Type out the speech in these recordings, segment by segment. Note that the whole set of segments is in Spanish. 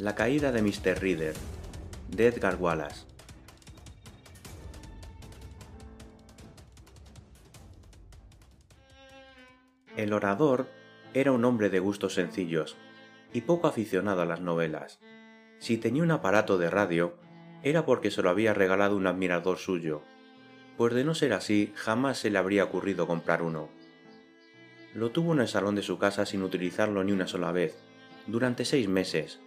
La caída de Mr. Reader, de Edgar Wallace. El orador era un hombre de gustos sencillos y poco aficionado a las novelas. Si tenía un aparato de radio, era porque se lo había regalado un admirador suyo, pues de no ser así jamás se le habría ocurrido comprar uno. Lo tuvo en el salón de su casa sin utilizarlo ni una sola vez, durante seis meses,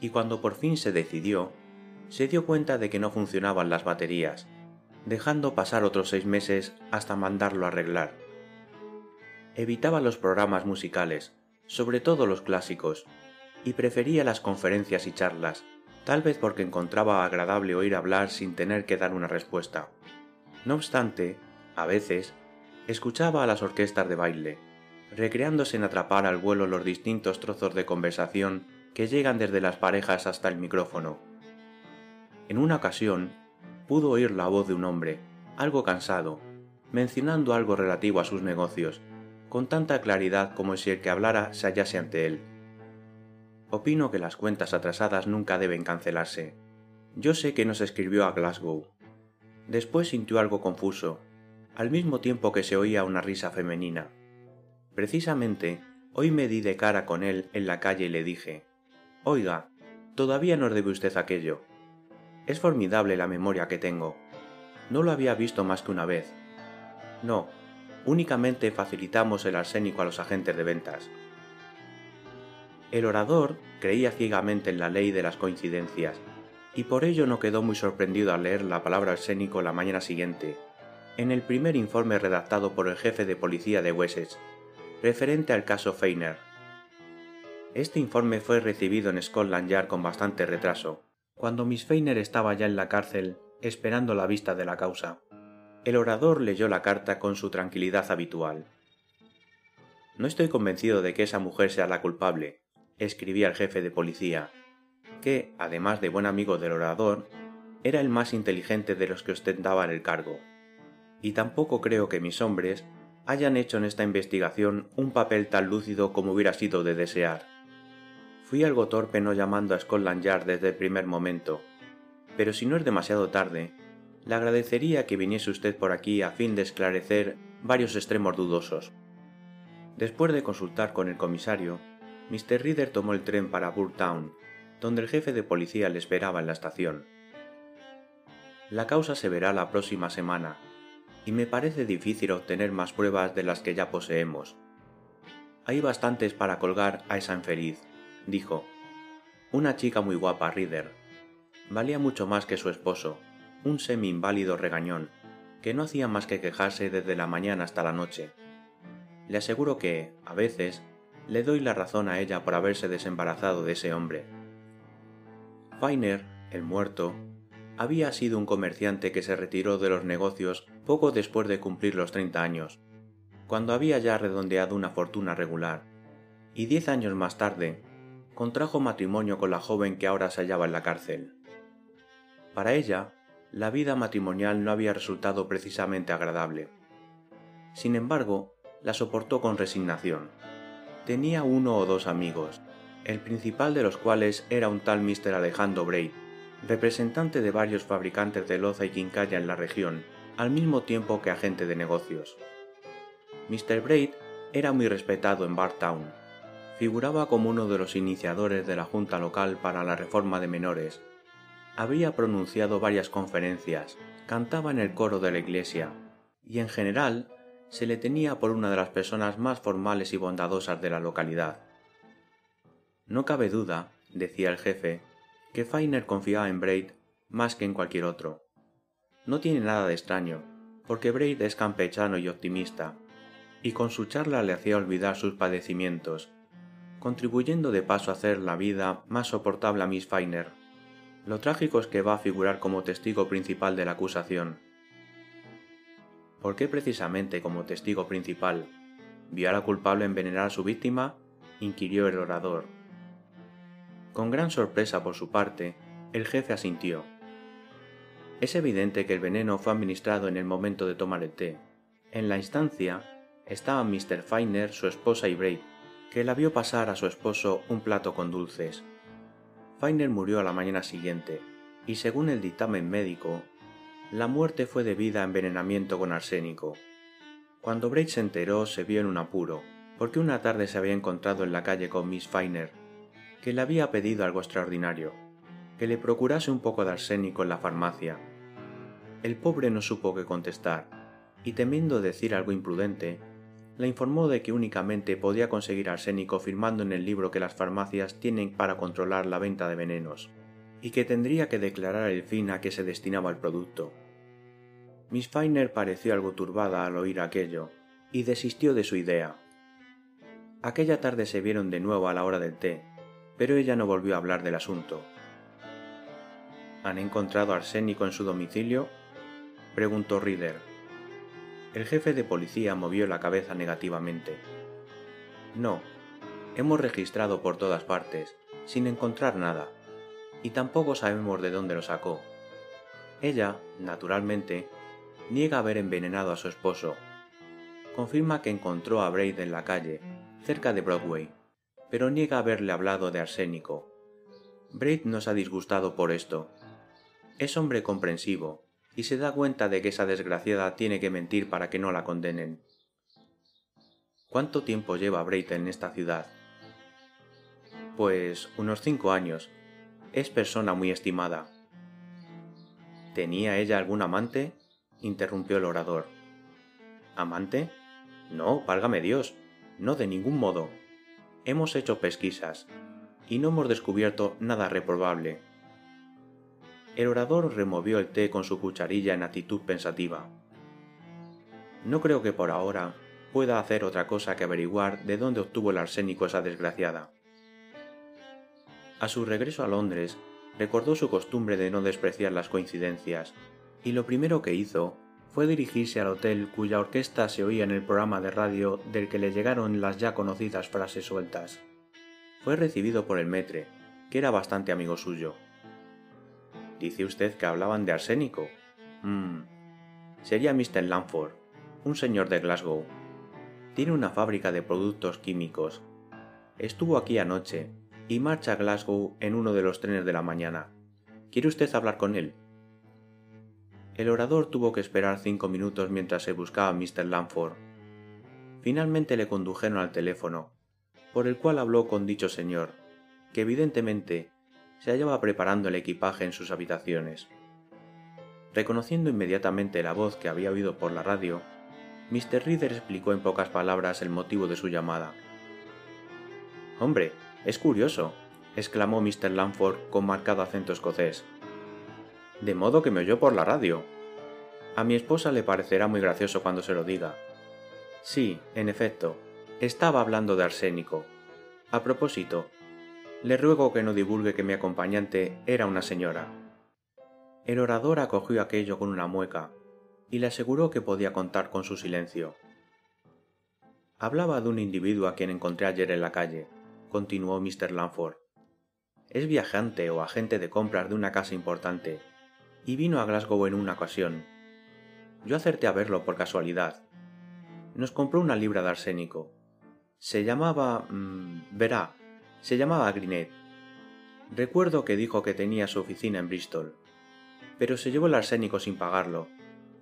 y cuando por fin se decidió, se dio cuenta de que no funcionaban las baterías, dejando pasar otros seis meses hasta mandarlo a arreglar. Evitaba los programas musicales, sobre todo los clásicos, y prefería las conferencias y charlas, tal vez porque encontraba agradable oír hablar sin tener que dar una respuesta. No obstante, a veces, escuchaba a las orquestas de baile, recreándose en atrapar al vuelo los distintos trozos de conversación que llegan desde las parejas hasta el micrófono. En una ocasión, pudo oír la voz de un hombre, algo cansado, mencionando algo relativo a sus negocios, con tanta claridad como si el que hablara se hallase ante él. Opino que las cuentas atrasadas nunca deben cancelarse. Yo sé que nos escribió a Glasgow. Después sintió algo confuso, al mismo tiempo que se oía una risa femenina. Precisamente, hoy me di de cara con él en la calle y le dije, Oiga, todavía nos debe usted aquello. Es formidable la memoria que tengo. No lo había visto más que una vez. No, únicamente facilitamos el arsénico a los agentes de ventas. El orador creía ciegamente en la ley de las coincidencias, y por ello no quedó muy sorprendido al leer la palabra arsénico la mañana siguiente, en el primer informe redactado por el jefe de policía de Wessex, referente al caso Feiner. Este informe fue recibido en Scotland Yard con bastante retraso, cuando Miss Feiner estaba ya en la cárcel esperando la vista de la causa. El orador leyó la carta con su tranquilidad habitual. No estoy convencido de que esa mujer sea la culpable, escribía el jefe de policía, que, además de buen amigo del orador, era el más inteligente de los que ostentaban el cargo. Y tampoco creo que mis hombres hayan hecho en esta investigación un papel tan lúcido como hubiera sido de desear. Fui algo torpe no llamando a Scotland Yard desde el primer momento, pero si no es demasiado tarde, le agradecería que viniese usted por aquí a fin de esclarecer varios extremos dudosos. Después de consultar con el comisario, Mr. Reader tomó el tren para Town, donde el jefe de policía le esperaba en la estación. La causa se verá la próxima semana, y me parece difícil obtener más pruebas de las que ya poseemos. Hay bastantes para colgar a esa infeliz, dijo. Una chica muy guapa, Reader. Valía mucho más que su esposo, un semi-inválido regañón, que no hacía más que quejarse desde la mañana hasta la noche. Le aseguro que, a veces, le doy la razón a ella por haberse desembarazado de ese hombre. Feiner, el muerto, había sido un comerciante que se retiró de los negocios poco después de cumplir los 30 años, cuando había ya redondeado una fortuna regular, y diez años más tarde contrajo matrimonio con la joven que ahora se hallaba en la cárcel. Para ella, la vida matrimonial no había resultado precisamente agradable. Sin embargo, la soportó con resignación. Tenía uno o dos amigos, el principal de los cuales era un tal Mr. Alejandro Braid, representante de varios fabricantes de loza y quincalla en la región, al mismo tiempo que agente de negocios. Mr. Braid era muy respetado en Bartown. Figuraba como uno de los iniciadores de la Junta Local para la Reforma de Menores había pronunciado varias conferencias, cantaba en el coro de la iglesia, y en general se le tenía por una de las personas más formales y bondadosas de la localidad. No cabe duda, decía el jefe, que Feiner confiaba en Braid más que en cualquier otro. No tiene nada de extraño, porque Braid es campechano y optimista, y con su charla le hacía olvidar sus padecimientos, contribuyendo de paso a hacer la vida más soportable a Miss Feiner lo trágico es que va a figurar como testigo principal de la acusación. ¿Por qué precisamente como testigo principal? ¿Vio a la culpable envenenar a su víctima? inquirió el orador. Con gran sorpresa por su parte, el jefe asintió. Es evidente que el veneno fue administrado en el momento de tomar el té. En la instancia estaban Mr. Feiner, su esposa y Braid, que la vio pasar a su esposo un plato con dulces. Feiner murió a la mañana siguiente, y según el dictamen médico, la muerte fue debida a envenenamiento con arsénico. Cuando Braid se enteró, se vio en un apuro, porque una tarde se había encontrado en la calle con Miss Feiner, que le había pedido algo extraordinario, que le procurase un poco de arsénico en la farmacia. El pobre no supo qué contestar, y temiendo decir algo imprudente, le informó de que únicamente podía conseguir arsénico firmando en el libro que las farmacias tienen para controlar la venta de venenos, y que tendría que declarar el fin a que se destinaba el producto. Miss Feiner pareció algo turbada al oír aquello, y desistió de su idea. Aquella tarde se vieron de nuevo a la hora del té, pero ella no volvió a hablar del asunto. ¿Han encontrado arsénico en su domicilio? preguntó Reader. El jefe de policía movió la cabeza negativamente. No, hemos registrado por todas partes, sin encontrar nada, y tampoco sabemos de dónde lo sacó. Ella, naturalmente, niega haber envenenado a su esposo. Confirma que encontró a Braid en la calle, cerca de Broadway, pero niega haberle hablado de arsénico. Braid nos ha disgustado por esto. Es hombre comprensivo, y se da cuenta de que esa desgraciada tiene que mentir para que no la condenen. ¿Cuánto tiempo lleva Braid en esta ciudad? Pues unos cinco años. Es persona muy estimada. ¿Tenía ella algún amante? interrumpió el orador. ¿Amante? No, válgame Dios, no de ningún modo. Hemos hecho pesquisas, y no hemos descubierto nada reprobable. El orador removió el té con su cucharilla en actitud pensativa. No creo que por ahora pueda hacer otra cosa que averiguar de dónde obtuvo el arsénico esa desgraciada. A su regreso a Londres, recordó su costumbre de no despreciar las coincidencias y lo primero que hizo fue dirigirse al hotel cuya orquesta se oía en el programa de radio del que le llegaron las ya conocidas frases sueltas. Fue recibido por el metre, que era bastante amigo suyo. Dice usted que hablaban de arsénico. Mmm. Sería Mr. Lanford, un señor de Glasgow. Tiene una fábrica de productos químicos. Estuvo aquí anoche y marcha a Glasgow en uno de los trenes de la mañana. ¿Quiere usted hablar con él? El orador tuvo que esperar cinco minutos mientras se buscaba a Mr. Lanford. Finalmente le condujeron al teléfono, por el cual habló con dicho señor, que evidentemente se hallaba preparando el equipaje en sus habitaciones. Reconociendo inmediatamente la voz que había oído por la radio, Mr. Reader explicó en pocas palabras el motivo de su llamada. Hombre, es curioso, exclamó Mr. Lanford con marcado acento escocés de modo que me oyó por la radio. A mi esposa le parecerá muy gracioso cuando se lo diga. Sí, en efecto, estaba hablando de arsénico. A propósito, le ruego que no divulgue que mi acompañante era una señora. El orador acogió aquello con una mueca y le aseguró que podía contar con su silencio. Hablaba de un individuo a quien encontré ayer en la calle, continuó Mr. Lanford. Es viajante o agente de compras de una casa importante y vino a Glasgow en una ocasión. Yo acerté a verlo por casualidad. Nos compró una libra de arsénico. Se llamaba... Mmm, verá, se llamaba Grinet. Recuerdo que dijo que tenía su oficina en Bristol, pero se llevó el arsénico sin pagarlo,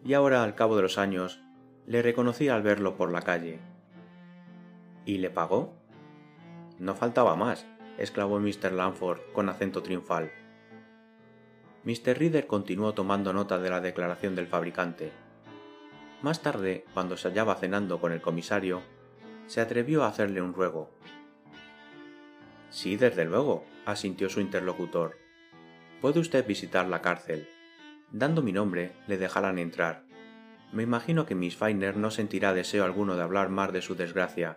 y ahora, al cabo de los años, le reconocí al verlo por la calle. ¿Y le pagó? No faltaba más, exclamó Mr. Lanford con acento triunfal. Mr. Reader continuó tomando nota de la declaración del fabricante. Más tarde, cuando se hallaba cenando con el comisario, se atrevió a hacerle un ruego. Sí, desde luego, asintió su interlocutor. Puede usted visitar la cárcel. Dando mi nombre, le dejarán entrar. Me imagino que Miss Feiner no sentirá deseo alguno de hablar más de su desgracia,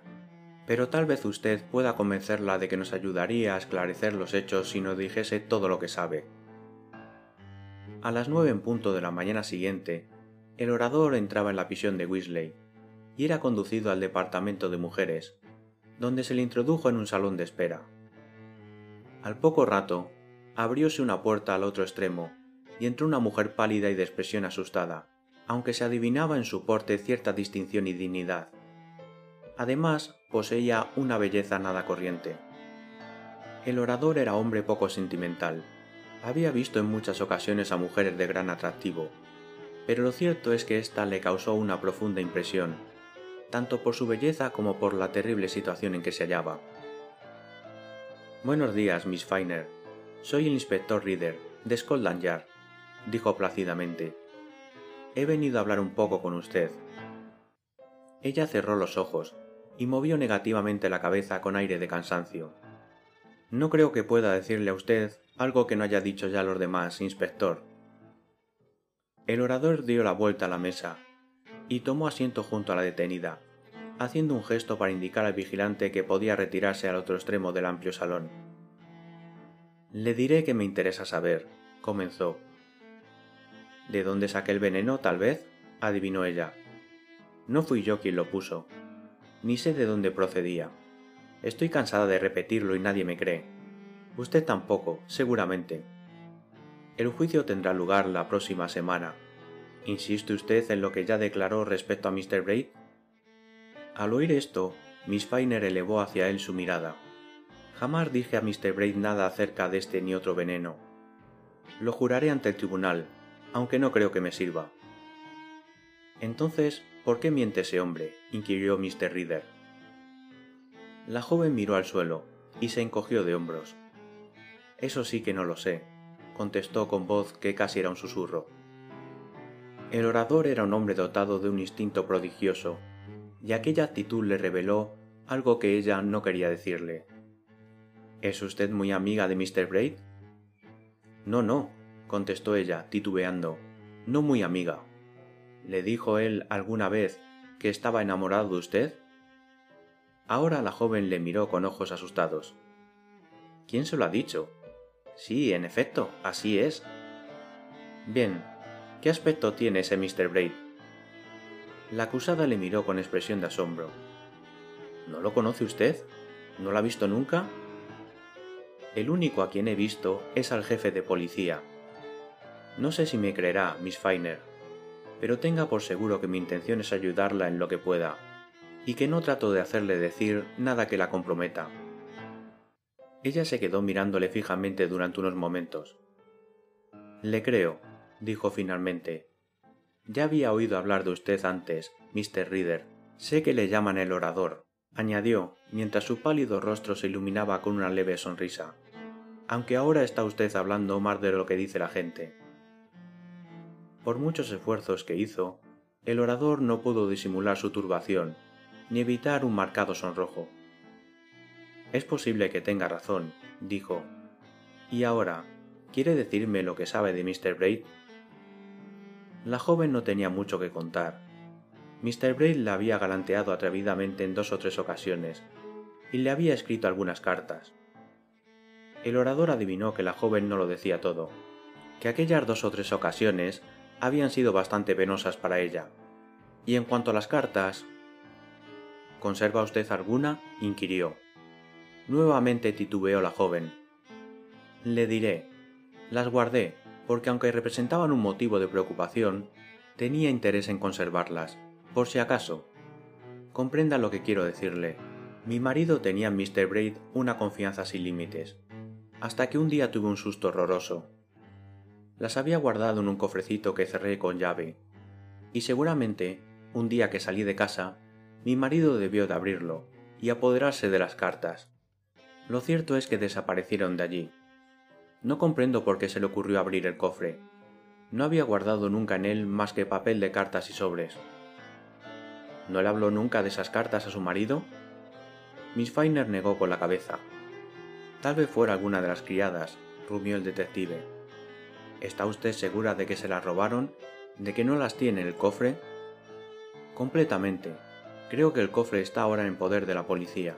pero tal vez usted pueda convencerla de que nos ayudaría a esclarecer los hechos si nos dijese todo lo que sabe. A las nueve en punto de la mañana siguiente, el orador entraba en la prisión de Weasley y era conducido al departamento de mujeres, donde se le introdujo en un salón de espera. Al poco rato, abrióse una puerta al otro extremo y entró una mujer pálida y de expresión asustada, aunque se adivinaba en su porte cierta distinción y dignidad. Además, poseía una belleza nada corriente. El orador era hombre poco sentimental. Había visto en muchas ocasiones a mujeres de gran atractivo, pero lo cierto es que ésta le causó una profunda impresión, tanto por su belleza como por la terrible situación en que se hallaba. Buenos días, Miss Finer. Soy el inspector Reader, de Scotland Yard, dijo plácidamente. He venido a hablar un poco con usted. Ella cerró los ojos y movió negativamente la cabeza con aire de cansancio. No creo que pueda decirle a usted algo que no haya dicho ya los demás, inspector. El orador dio la vuelta a la mesa y tomó asiento junto a la detenida, haciendo un gesto para indicar al vigilante que podía retirarse al otro extremo del amplio salón. Le diré que me interesa saber, comenzó. ¿De dónde saqué el veneno, tal vez? adivinó ella. No fui yo quien lo puso, ni sé de dónde procedía. Estoy cansada de repetirlo y nadie me cree. Usted tampoco, seguramente. El juicio tendrá lugar la próxima semana. ¿Insiste usted en lo que ya declaró respecto a Mr. Braid? Al oír esto, Miss Finer elevó hacia él su mirada. Jamás dije a Mr. Braid nada acerca de este ni otro veneno. Lo juraré ante el tribunal, aunque no creo que me sirva. Entonces, ¿por qué miente ese hombre? inquirió Mr. Reader. La joven miró al suelo y se encogió de hombros. Eso sí que no lo sé, contestó con voz que casi era un susurro. El orador era un hombre dotado de un instinto prodigioso, y aquella actitud le reveló algo que ella no quería decirle. ¿Es usted muy amiga de Mr. Braid? No, no, contestó ella, titubeando, no muy amiga. ¿Le dijo él alguna vez que estaba enamorado de usted? Ahora la joven le miró con ojos asustados. ¿Quién se lo ha dicho? Sí, en efecto, así es. Bien, ¿qué aspecto tiene ese Mr. Braid? La acusada le miró con expresión de asombro. ¿No lo conoce usted? ¿No lo ha visto nunca? El único a quien he visto es al jefe de policía. No sé si me creerá, Miss Finer, pero tenga por seguro que mi intención es ayudarla en lo que pueda, y que no trato de hacerle decir nada que la comprometa. Ella se quedó mirándole fijamente durante unos momentos. Le creo, dijo finalmente. Ya había oído hablar de usted antes, Mr. Reader. Sé que le llaman el orador, añadió, mientras su pálido rostro se iluminaba con una leve sonrisa aunque ahora está usted hablando más de lo que dice la gente. Por muchos esfuerzos que hizo, el orador no pudo disimular su turbación, ni evitar un marcado sonrojo. Es posible que tenga razón, dijo. Y ahora, ¿quiere decirme lo que sabe de Mr. Braid? La joven no tenía mucho que contar. Mr. Braid la había galanteado atrevidamente en dos o tres ocasiones, y le había escrito algunas cartas el orador adivinó que la joven no lo decía todo, que aquellas dos o tres ocasiones habían sido bastante penosas para ella. Y en cuanto a las cartas... ¿Conserva usted alguna? inquirió. Nuevamente titubeó la joven. Le diré. Las guardé, porque aunque representaban un motivo de preocupación, tenía interés en conservarlas, por si acaso. Comprenda lo que quiero decirle. Mi marido tenía en Mr. Braid una confianza sin límites, hasta que un día tuve un susto horroroso. Las había guardado en un cofrecito que cerré con llave, y seguramente, un día que salí de casa, mi marido debió de abrirlo y apoderarse de las cartas. Lo cierto es que desaparecieron de allí. No comprendo por qué se le ocurrió abrir el cofre. No había guardado nunca en él más que papel de cartas y sobres. ¿No le habló nunca de esas cartas a su marido? Miss Feiner negó con la cabeza. Tal vez fuera alguna de las criadas, rumió el detective. ¿Está usted segura de que se las robaron? ¿De que no las tiene en el cofre? Completamente. Creo que el cofre está ahora en poder de la policía.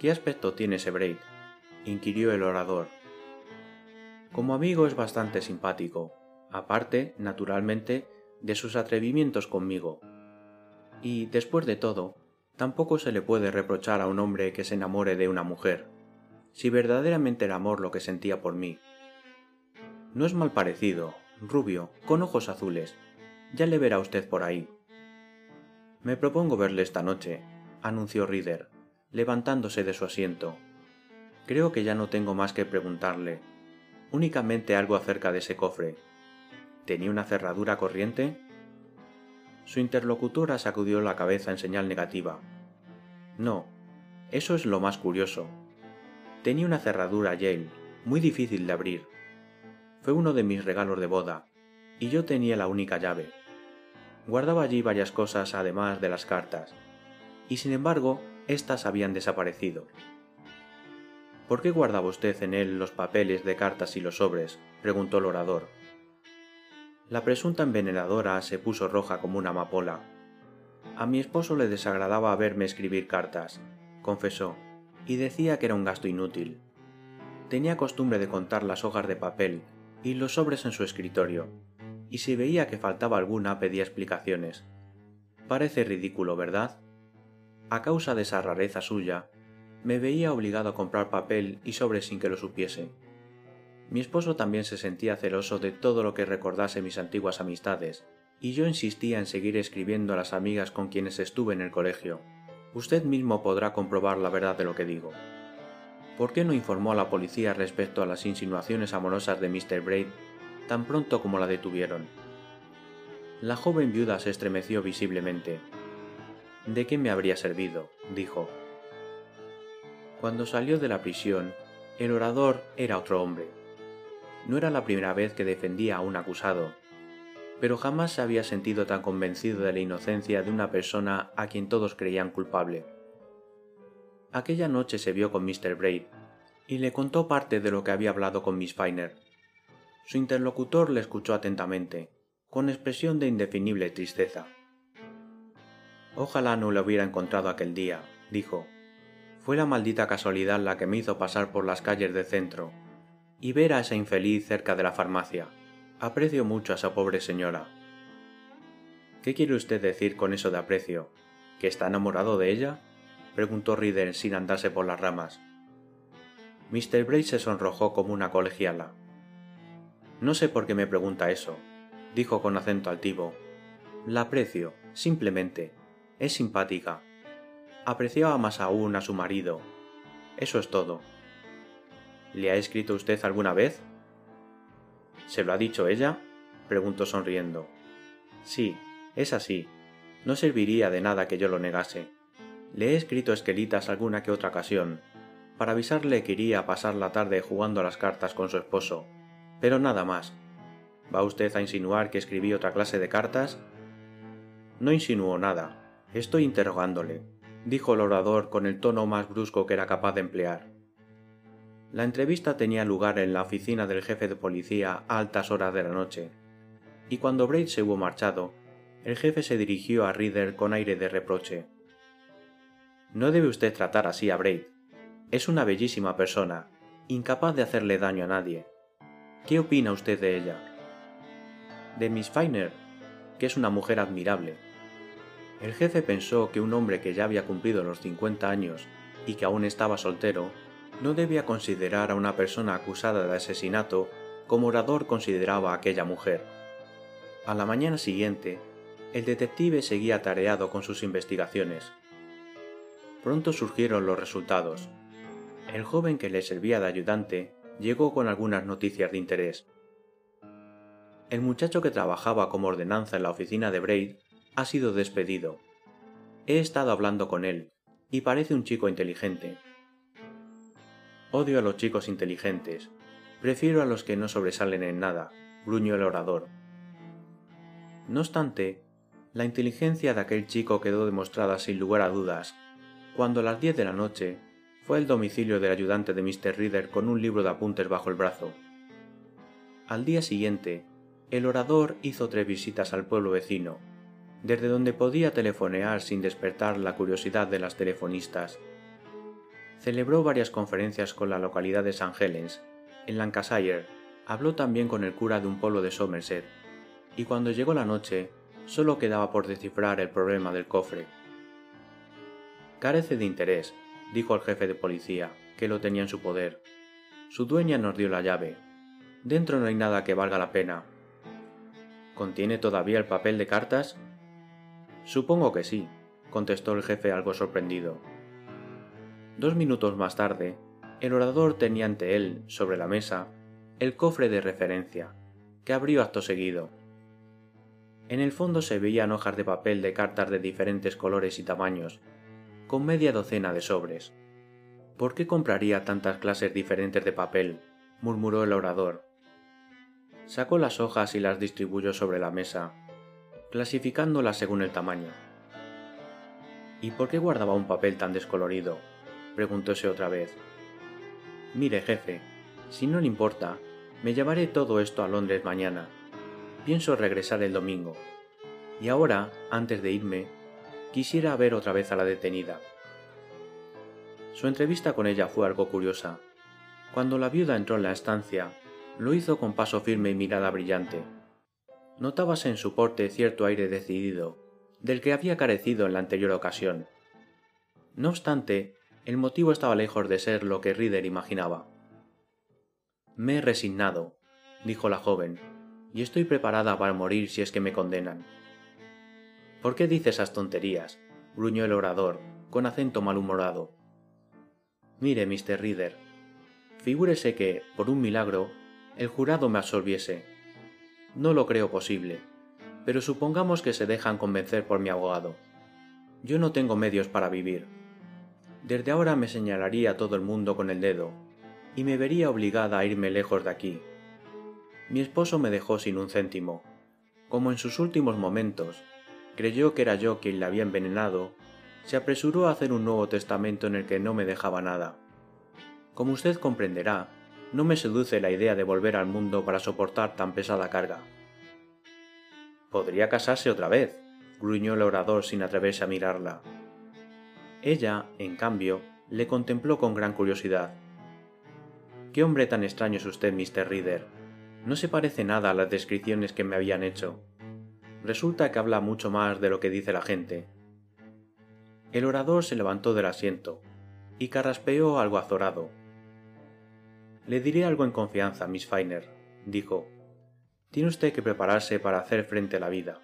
¿Qué aspecto tiene ese Braid? inquirió el orador. Como amigo es bastante simpático, aparte, naturalmente, de sus atrevimientos conmigo. Y, después de todo, tampoco se le puede reprochar a un hombre que se enamore de una mujer si verdaderamente era amor lo que sentía por mí. No es mal parecido, rubio, con ojos azules. Ya le verá usted por ahí. Me propongo verle esta noche, anunció Reader, levantándose de su asiento. Creo que ya no tengo más que preguntarle. Únicamente algo acerca de ese cofre. ¿Tenía una cerradura corriente? Su interlocutora sacudió la cabeza en señal negativa. No, eso es lo más curioso. Tenía una cerradura Yale, muy difícil de abrir. Fue uno de mis regalos de boda, y yo tenía la única llave. Guardaba allí varias cosas además de las cartas, y sin embargo, éstas habían desaparecido. ¿Por qué guardaba usted en él los papeles de cartas y los sobres? preguntó el orador. La presunta envenenadora se puso roja como una amapola. A mi esposo le desagradaba verme escribir cartas, confesó, y decía que era un gasto inútil. Tenía costumbre de contar las hojas de papel y los sobres en su escritorio, y si veía que faltaba alguna pedía explicaciones. Parece ridículo, ¿verdad? A causa de esa rareza suya, me veía obligado a comprar papel y sobres sin que lo supiese. Mi esposo también se sentía celoso de todo lo que recordase mis antiguas amistades, y yo insistía en seguir escribiendo a las amigas con quienes estuve en el colegio. Usted mismo podrá comprobar la verdad de lo que digo. ¿Por qué no informó a la policía respecto a las insinuaciones amorosas de Mr. Braid tan pronto como la detuvieron? La joven viuda se estremeció visiblemente. ¿De qué me habría servido? dijo. Cuando salió de la prisión, el orador era otro hombre. No era la primera vez que defendía a un acusado, pero jamás se había sentido tan convencido de la inocencia de una persona a quien todos creían culpable. Aquella noche se vio con Mr. Braid y le contó parte de lo que había hablado con Miss Finer. Su interlocutor le escuchó atentamente, con expresión de indefinible tristeza. Ojalá no le hubiera encontrado aquel día, dijo. Fue la maldita casualidad la que me hizo pasar por las calles del centro y ver a esa infeliz cerca de la farmacia. Aprecio mucho a esa pobre señora. ¿Qué quiere usted decir con eso de aprecio? ¿Que está enamorado de ella? preguntó Rider sin andarse por las ramas. Mr. Bray se sonrojó como una colegiala. No sé por qué me pregunta eso, dijo con acento altivo. La aprecio, simplemente. Es simpática. Apreciaba más aún a su marido. Eso es todo. ¿Le ha escrito usted alguna vez? ¿Se lo ha dicho ella? preguntó sonriendo. Sí, es así. No serviría de nada que yo lo negase. Le he escrito esquelitas alguna que otra ocasión, para avisarle que iría a pasar la tarde jugando a las cartas con su esposo, pero nada más. ¿Va usted a insinuar que escribí otra clase de cartas? No insinuó nada. Estoy interrogándole, dijo el orador con el tono más brusco que era capaz de emplear. La entrevista tenía lugar en la oficina del jefe de policía a altas horas de la noche, y cuando Braid se hubo marchado, el jefe se dirigió a Reader con aire de reproche. No debe usted tratar así a Braid. Es una bellísima persona, incapaz de hacerle daño a nadie. ¿Qué opina usted de ella? De Miss Finer, que es una mujer admirable. El jefe pensó que un hombre que ya había cumplido los 50 años y que aún estaba soltero no debía considerar a una persona acusada de asesinato como orador consideraba a aquella mujer. A la mañana siguiente, el detective seguía tareado con sus investigaciones. Pronto surgieron los resultados. El joven que le servía de ayudante llegó con algunas noticias de interés. El muchacho que trabajaba como ordenanza en la oficina de Braid ha sido despedido. He estado hablando con él, y parece un chico inteligente. Odio a los chicos inteligentes. Prefiero a los que no sobresalen en nada, gruñó el orador. No obstante, la inteligencia de aquel chico quedó demostrada sin lugar a dudas, cuando a las diez de la noche fue al domicilio del ayudante de Mr. Reader con un libro de apuntes bajo el brazo. Al día siguiente, el orador hizo tres visitas al pueblo vecino, desde donde podía telefonear sin despertar la curiosidad de las telefonistas Celebró varias conferencias con la localidad de St. Helens, en Lancashire. Habló también con el cura de un pueblo de Somerset, y cuando llegó la noche, solo quedaba por descifrar el problema del cofre. Carece de interés, dijo el jefe de policía, que lo tenía en su poder. Su dueña nos dio la llave. Dentro no hay nada que valga la pena. ¿Contiene todavía el papel de cartas? Supongo que sí, contestó el jefe algo sorprendido. Dos minutos más tarde, El orador tenía ante él, sobre la mesa, el cofre de referencia, que abrió acto seguido. En el fondo se veían hojas de papel de cartas de diferentes colores y tamaños, con media docena de sobres. ¿Por qué compraría tantas clases diferentes de papel? murmuró el orador. Sacó las hojas y las distribuyó sobre la mesa, clasificándolas según el tamaño. ¿Y por qué guardaba un papel tan descolorido? preguntóse otra vez. Mire, jefe, si no le importa, me llevaré todo esto a Londres mañana. Pienso regresar el domingo. Y ahora, antes de irme, quisiera ver otra vez a la detenida. Su entrevista con ella fue algo curiosa. Cuando la viuda entró en la estancia, lo hizo con paso firme y mirada brillante. Notábase en su porte cierto aire decidido, del que había carecido en la anterior ocasión. No obstante, el motivo estaba lejos de ser lo que Reader imaginaba. Me he resignado, dijo la joven, y estoy preparada para morir si es que me condenan. ¿Por qué dice esas tonterías? gruñó el orador, con acento malhumorado. Mire, Mr. Reader, figúrese que, por un milagro, el jurado me absolviese. No lo creo posible, pero supongamos que se dejan convencer por mi abogado. Yo no tengo medios para vivir. Desde ahora me señalaría a todo el mundo con el dedo, y me vería obligada a irme lejos de aquí. Mi esposo me dejó sin un céntimo. Como en sus últimos momentos creyó que era yo quien la había envenenado, se apresuró a hacer un nuevo testamento en el que no me dejaba nada. Como usted comprenderá, no me seduce la idea de volver al mundo para soportar tan pesada carga. Podría casarse otra vez, gruñó el orador sin atreverse a mirarla. Ella, en cambio, le contempló con gran curiosidad. Qué hombre tan extraño es usted, Mr. Reader. No se parece nada a las descripciones que me habían hecho. Resulta que habla mucho más de lo que dice la gente. El orador se levantó del asiento y carraspeó algo azorado. Le diré algo en confianza, Miss Feiner, dijo. Tiene usted que prepararse para hacer frente a la vida.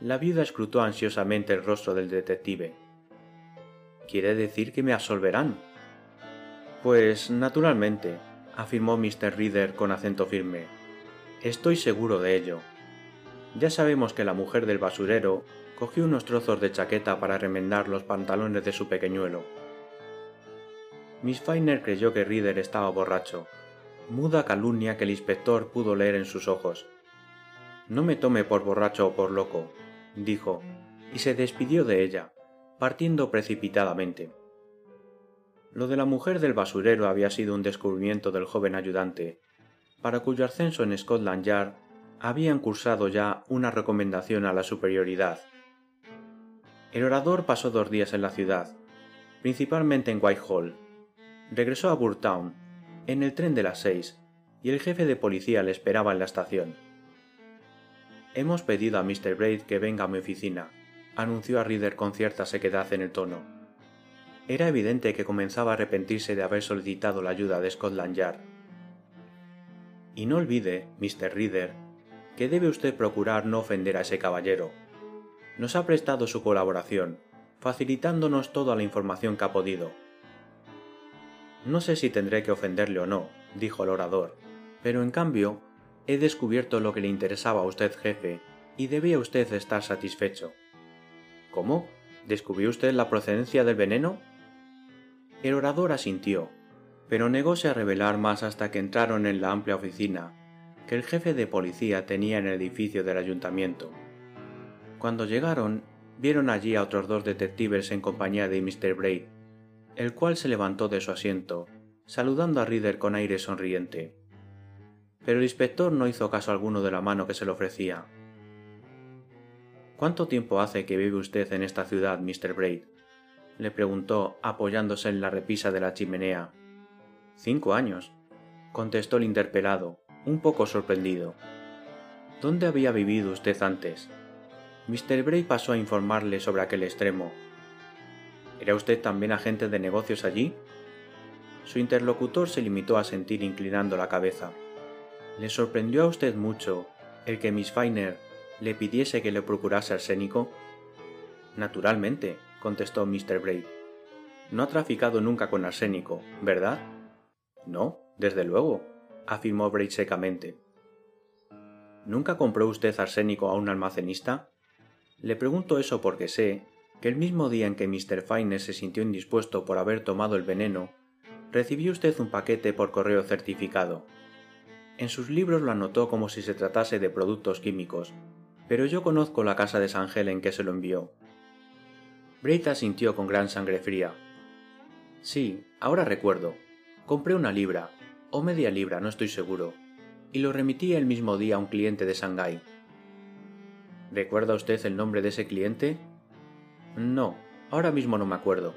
La viuda escrutó ansiosamente el rostro del detective. ¿Quiere decir que me absolverán? Pues naturalmente, afirmó Mr. Reader con acento firme. Estoy seguro de ello. Ya sabemos que la mujer del basurero cogió unos trozos de chaqueta para remendar los pantalones de su pequeñuelo. Miss Feiner creyó que Reader estaba borracho, muda calumnia que el inspector pudo leer en sus ojos. No me tome por borracho o por loco, dijo, y se despidió de ella, partiendo precipitadamente. Lo de la mujer del basurero había sido un descubrimiento del joven ayudante, para cuyo ascenso en Scotland Yard habían cursado ya una recomendación a la superioridad. El orador pasó dos días en la ciudad, principalmente en Whitehall. Regresó a Burtown, en el tren de las seis, y el jefe de policía le esperaba en la estación. Hemos pedido a Mr. Braid que venga a mi oficina, anunció a Reader con cierta sequedad en el tono. Era evidente que comenzaba a arrepentirse de haber solicitado la ayuda de Scotland Yard. Y no olvide, Mr. Reader, que debe usted procurar no ofender a ese caballero. Nos ha prestado su colaboración, facilitándonos toda la información que ha podido. No sé si tendré que ofenderle o no, dijo el orador, pero en cambio he descubierto lo que le interesaba a usted, jefe, y debía usted estar satisfecho. ¿Cómo? ¿Descubrió usted la procedencia del veneno? El orador asintió, pero negóse a revelar más hasta que entraron en la amplia oficina que el jefe de policía tenía en el edificio del ayuntamiento. Cuando llegaron, vieron allí a otros dos detectives en compañía de Mr. Braid, el cual se levantó de su asiento, saludando a Reader con aire sonriente. Pero el inspector no hizo caso alguno de la mano que se le ofrecía. ¿Cuánto tiempo hace que vive usted en esta ciudad, Mr. Braid? le preguntó apoyándose en la repisa de la chimenea. Cinco años, contestó el interpelado, un poco sorprendido. ¿Dónde había vivido usted antes? Mr. Bray pasó a informarle sobre aquel extremo. ¿Era usted también agente de negocios allí? Su interlocutor se limitó a sentir inclinando la cabeza. ¿Le sorprendió a usted mucho el que Miss Feiner le pidiese que le procurase arsénico? Naturalmente, contestó Mr. Braid. no ha traficado nunca con arsénico, ¿verdad? No, desde luego, afirmó Braid secamente. ¿Nunca compró usted arsénico a un almacenista? Le pregunto eso porque sé que el mismo día en que Mr. Fine se sintió indispuesto por haber tomado el veneno, recibió usted un paquete por correo certificado. En sus libros lo anotó como si se tratase de productos químicos, pero yo conozco la casa de San en que se lo envió. Braith asintió con gran sangre fría. Sí, ahora recuerdo. Compré una libra, o media libra, no estoy seguro, y lo remití el mismo día a un cliente de Shanghái. ¿Recuerda usted el nombre de ese cliente? No, ahora mismo no me acuerdo.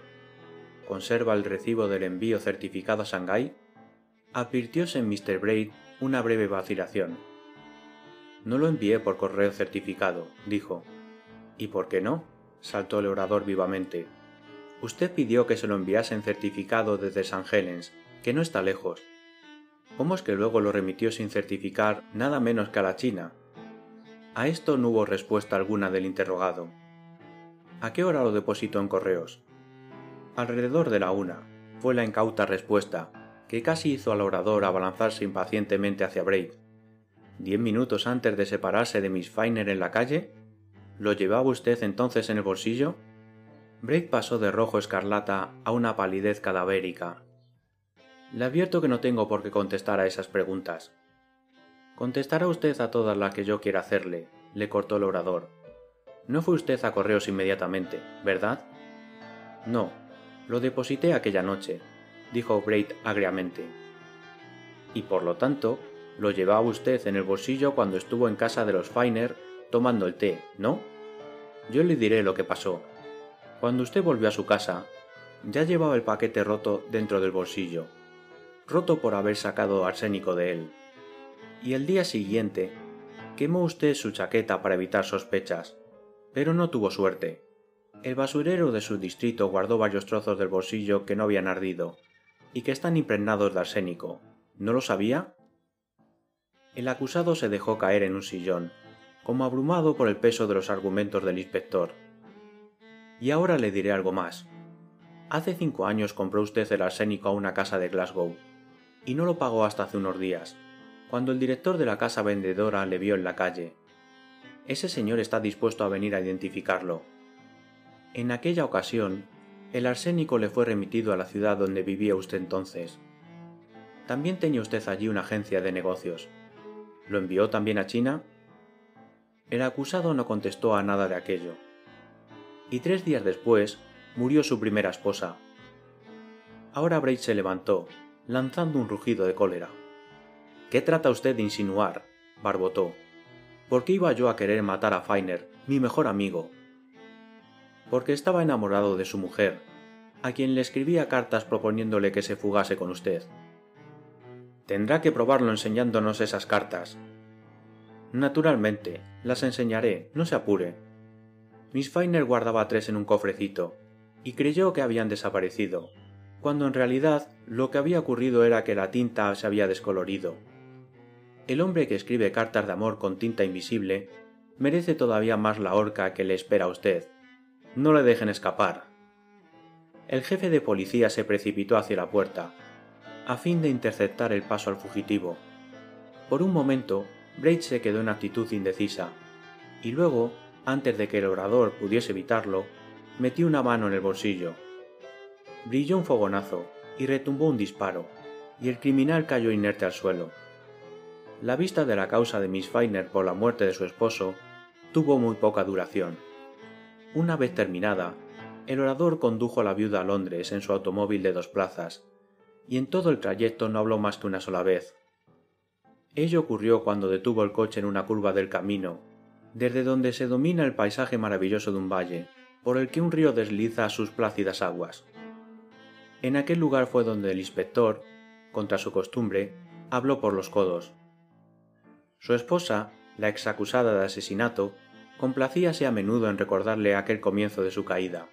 ¿Conserva el recibo del envío certificado a Shanghái? Advirtióse en Mr. Braid una breve vacilación. No lo envié por correo certificado, dijo. ¿Y por qué no? saltó el orador vivamente. Usted pidió que se lo enviasen certificado desde San Helens, que no está lejos. ¿Cómo es que luego lo remitió sin certificar nada menos que a la China? A esto no hubo respuesta alguna del interrogado. ¿A qué hora lo depositó en correos? Alrededor de la una, fue la incauta respuesta, que casi hizo al orador abalanzarse impacientemente hacia Braid. ¿Diez minutos antes de separarse de Miss Finer en la calle? ¿Lo llevaba usted entonces en el bolsillo? Braid pasó de rojo escarlata a una palidez cadavérica. Le advierto que no tengo por qué contestar a esas preguntas. Contestará usted a todas las que yo quiera hacerle, le cortó el orador. No fue usted a correos inmediatamente, ¿verdad? No, lo deposité aquella noche, dijo Braid agriamente. Y por lo tanto, lo llevaba usted en el bolsillo cuando estuvo en casa de los Finer tomando el té, ¿no? Yo le diré lo que pasó. Cuando usted volvió a su casa, ya llevaba el paquete roto dentro del bolsillo, roto por haber sacado arsénico de él. Y el día siguiente, quemó usted su chaqueta para evitar sospechas, pero no tuvo suerte. El basurero de su distrito guardó varios trozos del bolsillo que no habían ardido y que están impregnados de arsénico. ¿No lo sabía? El acusado se dejó caer en un sillón como abrumado por el peso de los argumentos del inspector. Y ahora le diré algo más. Hace cinco años compró usted el arsénico a una casa de Glasgow, y no lo pagó hasta hace unos días, cuando el director de la casa vendedora le vio en la calle. Ese señor está dispuesto a venir a identificarlo. En aquella ocasión, el arsénico le fue remitido a la ciudad donde vivía usted entonces. También tenía usted allí una agencia de negocios. ¿Lo envió también a China? El acusado no contestó a nada de aquello. Y tres días después murió su primera esposa. Ahora Braid se levantó, lanzando un rugido de cólera. ¿Qué trata usted de insinuar? barbotó. ¿Por qué iba yo a querer matar a Feiner, mi mejor amigo? Porque estaba enamorado de su mujer, a quien le escribía cartas proponiéndole que se fugase con usted. Tendrá que probarlo enseñándonos esas cartas, Naturalmente, las enseñaré, no se apure. Miss Feiner guardaba tres en un cofrecito, y creyó que habían desaparecido, cuando en realidad lo que había ocurrido era que la tinta se había descolorido. El hombre que escribe cartas de amor con tinta invisible merece todavía más la horca que le espera a usted. No le dejen escapar. El jefe de policía se precipitó hacia la puerta, a fin de interceptar el paso al fugitivo. Por un momento Braid se quedó en actitud indecisa, y luego, antes de que el orador pudiese evitarlo, metió una mano en el bolsillo. Brilló un fogonazo y retumbó un disparo, y el criminal cayó inerte al suelo. La vista de la causa de Miss Feiner por la muerte de su esposo tuvo muy poca duración. Una vez terminada, el orador condujo a la viuda a Londres en su automóvil de dos plazas, y en todo el trayecto no habló más que una sola vez, Ello ocurrió cuando detuvo el coche en una curva del camino, desde donde se domina el paisaje maravilloso de un valle, por el que un río desliza sus plácidas aguas. En aquel lugar fue donde el inspector, contra su costumbre, habló por los codos. Su esposa, la exacusada de asesinato, complacíase a menudo en recordarle aquel comienzo de su caída.